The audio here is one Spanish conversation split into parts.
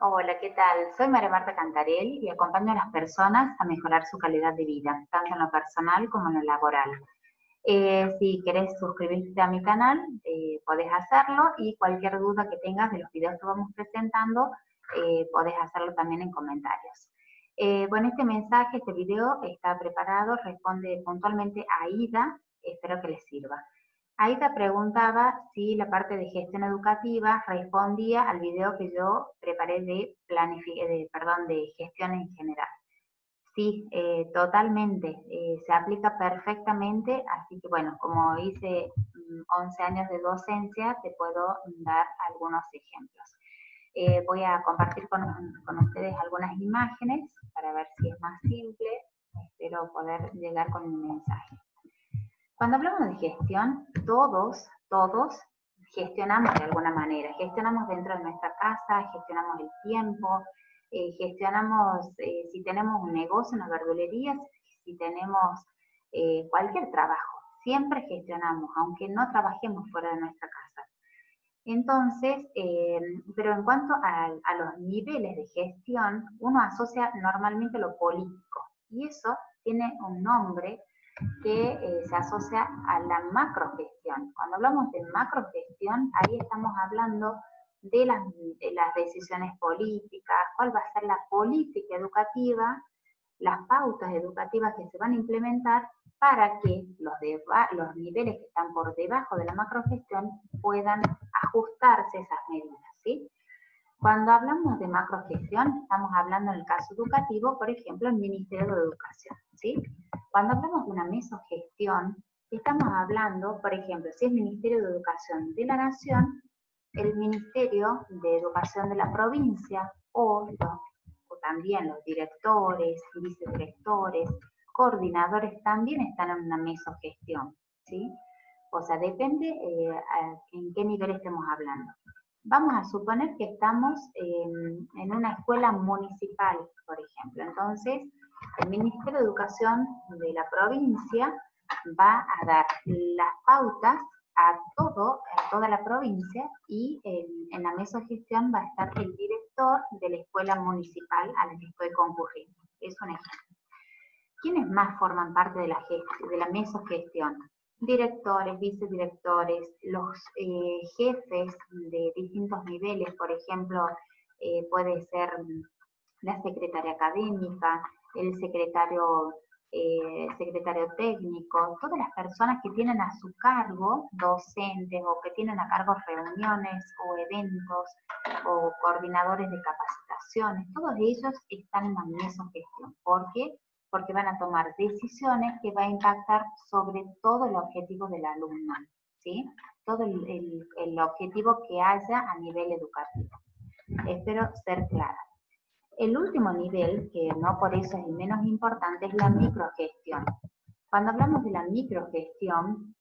Hola, ¿qué tal? Soy María Marta Cantarel y acompaño a las personas a mejorar su calidad de vida, tanto en lo personal como en lo laboral. Eh, si querés suscribirte a mi canal, eh, podés hacerlo y cualquier duda que tengas de los videos que vamos presentando, eh, podés hacerlo también en comentarios. bueno, este mensaje, este video está preparado, responde puntualmente a Ida, espero que les sirva. Aida preguntaba si la parte de gestión educativa respondía al video que yo preparé de, de, perdón, de gestión en general. Sí, eh, totalmente, eh, se aplica perfectamente, así que bueno, como hice 11 mm, años de docencia, te puedo dar algunos ejemplos. Eh, voy a compartir con, con ustedes algunas imágenes para ver si es más simple, espero poder llegar con mi mensaje. Cuando hablamos de gestión, todos, todos gestionamos de alguna manera. Gestionamos dentro de nuestra casa, gestionamos el tiempo, eh, gestionamos eh, si tenemos un negocio, una verdulería, si tenemos eh, cualquier trabajo. Siempre gestionamos, aunque no trabajemos fuera de nuestra casa. Entonces, pero en cuanto a, a los niveles de gestión, uno asocia normalmente lo político. Y eso tiene un nombre que eh, se asocia a la macrogestión. Cuando hablamos de macrogestión, ahí estamos hablando de las, decisiones políticas, cuál va a ser la política educativa, las pautas educativas que se van a implementar para que los, los niveles que están por debajo de la macrogestión puedan ajustarse esas medidas. ¿sí? Cuando hablamos de macrogestión, estamos hablando en el caso educativo, por ejemplo, el Ministerio de Educación. ¿sí? Cuando hablamos de una mesogestión, estamos hablando, por ejemplo, si es Ministerio de Educación de la Nación, el Ministerio de Educación de la provincia o, o también los directores, vicedirectores, coordinadores también están en una mesogestión. ¿sí? O sea, depende eh, en qué nivel estemos hablando. Vamos a suponer que estamos en, una escuela municipal, por ejemplo. Entonces, el Ministerio de Educación de la provincia va a dar las pautas a todo, a toda la provincia y en, la mesa de gestión va a estar el director de la escuela municipal a la que estoy concurriendo. Es un ejemplo. ¿Quiénes más forman parte de la, de la mesa gestión? directores, vicedirectores, los eh, jefes de distintos niveles, por ejemplo, eh, puede ser la secretaria académica, el secretario, eh, secretario técnico, todas las personas que tienen a su cargo docentes o que tienen a cargo reuniones o eventos o coordinadores de capacitaciones, todos ellos están en la misma gestión. ¿Por qué? porque van a tomar decisiones que va a impactar sobre todo el objetivo del alumno, ¿sí? Todo el, objetivo que haya a nivel educativo. Espero ser clara. El último nivel, que no por eso es el menos importante, es la microgestión. Cuando hablamos de la microgestión,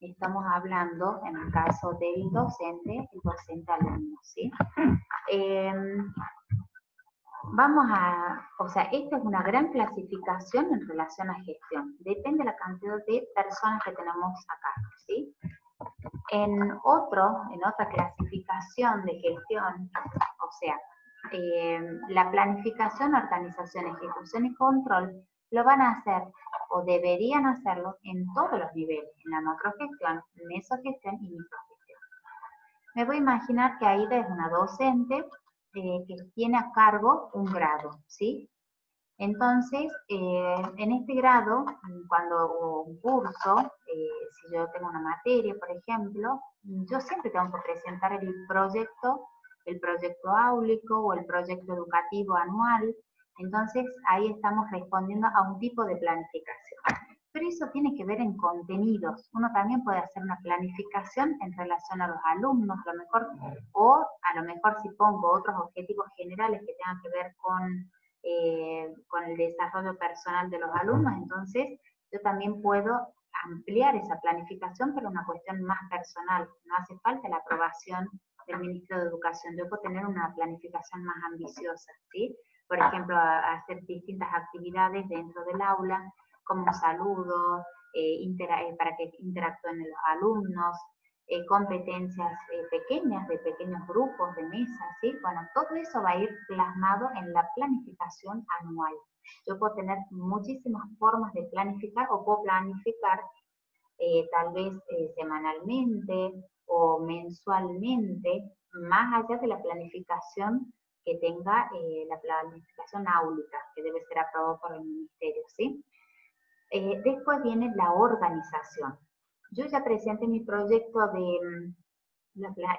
estamos hablando, en el caso del docente, el docente alumno, ¿sí? Em, vamos a, o sea, esta es una gran clasificación en relación a gestión. Depende de la cantidad de personas que tenemos acá, ¿sí? En otro, en otra clasificación de gestión, o sea, eh, la planificación, organización, ejecución y control lo van a hacer o deberían hacerlo en todos los niveles, en la macrogestión, mesogestión y microgestión. Me voy a imaginar que Aida es una docente eh, que tiene a cargo un grado, ¿sí? Entonces, eh, en este grado, cuando un curso, si yo tengo una materia, por ejemplo, yo siempre tengo que presentar el proyecto, el proyecto áulico o el proyecto educativo anual. Entonces, ahí estamos respondiendo a un tipo de planificación pero eso tiene que ver en contenidos. Uno también puede hacer una planificación en relación a los alumnos, a lo mejor, o a lo mejor si pongo otros objetivos generales que tengan que ver con, eh, con el desarrollo personal de los alumnos, entonces yo también puedo ampliar esa planificación, pero una cuestión más personal. No hace falta la aprobación del Ministro de Educación. Yo puedo tener una planificación más ambiciosa, ¿sí? Por ejemplo, hacer distintas actividades dentro del aula, como saludo, eh, eh, para que interactúen los alumnos, eh, competencias pequeñas, de pequeños grupos, de mesas, ¿sí? Bueno, todo eso va a ir plasmado en la planificación anual. Yo puedo tener muchísimas formas de planificar o puedo planificar eh, tal vez semanalmente o mensualmente, más allá de la planificación que tenga la planificación áulica, que debe ser aprobado por el ministerio, ¿sí? después viene la organización. Yo ya presenté mi proyecto de mm,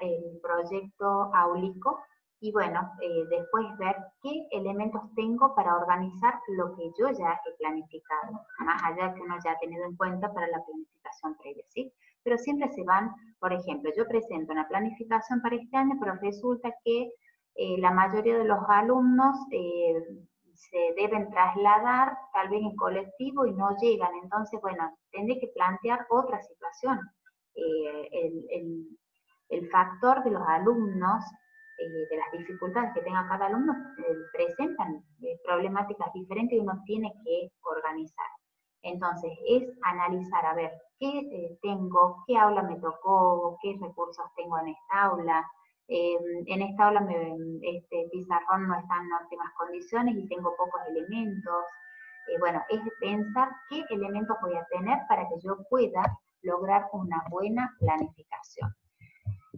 el proyecto Aulico y bueno, eh, después ver qué elementos tengo para organizar lo que yo ya he planificado, más allá que uno ya ha tenido en cuenta para la planificación previa, ¿sí? Pero siempre se van, por ejemplo, yo presento una planificación para este año, pero resulta que eh, la mayoría de los alumnos eh, se deben trasladar tal vez en colectivo y no llegan. Entonces, bueno, tendré que plantear otra situación. Eh, el, el, factor de los alumnos, de las dificultades que tenga cada alumno, presentan problemáticas diferentes y uno tiene que organizar. Entonces, es analizar, a ver, qué tengo, qué aula me tocó, qué recursos tengo en esta aula, Em, en esta aula me, este pizarrón no está en óptimas condiciones y tengo pocos elementos. Eh, bueno, es pensar qué elementos voy a tener para que yo pueda lograr una buena planificación.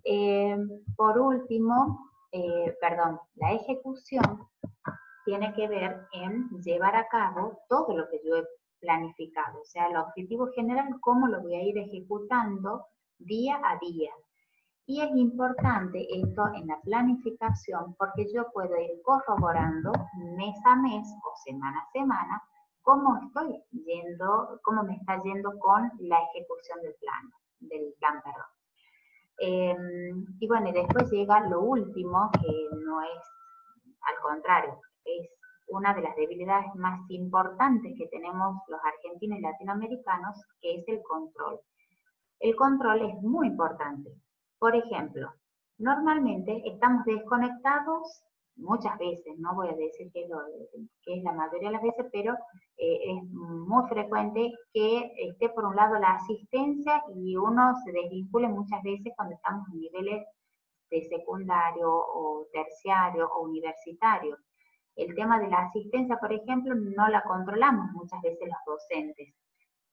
Em, por último, eh, perdón, la ejecución tiene que ver en llevar a cabo todo lo que yo he planificado, o sea, el objetivo general, cómo lo voy a ir ejecutando día a día. Y es importante esto en la planificación porque yo puedo ir corroborando mes a mes o semana a semana cómo estoy yendo, cómo me está yendo con la ejecución del plan, del plan, perdón. Em, y bueno, y después llega lo último, que no es, al contrario, una de las debilidades más importantes que tenemos los argentinos y latinoamericanos, que es el control. El control es muy importante. Por ejemplo, normalmente estamos desconectados muchas veces, no voy a decir que, es la mayoría de las veces, pero eh, es muy frecuente que esté por un lado la asistencia y uno se desvincule muchas veces cuando estamos en niveles de secundario o terciario o universitario. El tema de la asistencia, por ejemplo, no la controlamos muchas veces los docentes.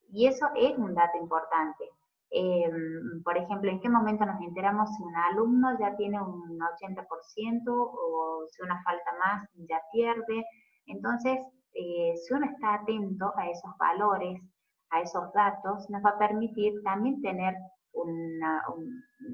Y eso es un dato importante. Em, por ejemplo, en qué momento nos enteramos si un alumno ya tiene un 80% o si una falta más ya pierde. Entonces, eh, si uno está atento a esos valores, a esos datos, nos va a permitir también tener una,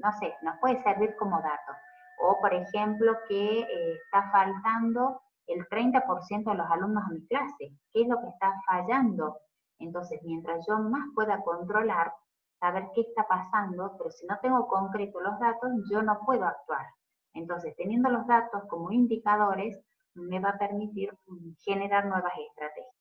no sé, nos puede servir como dato. O, por ejemplo, que eh, está faltando el 30% de los alumnos a mi clase. ¿Qué es lo que está fallando? Entonces, mientras yo más pueda controlar, saber qué está pasando, pero si no tengo concreto los datos, yo no puedo actuar. Entonces, teniendo los datos como indicadores, me va a permitir mm, generar nuevas estrategias.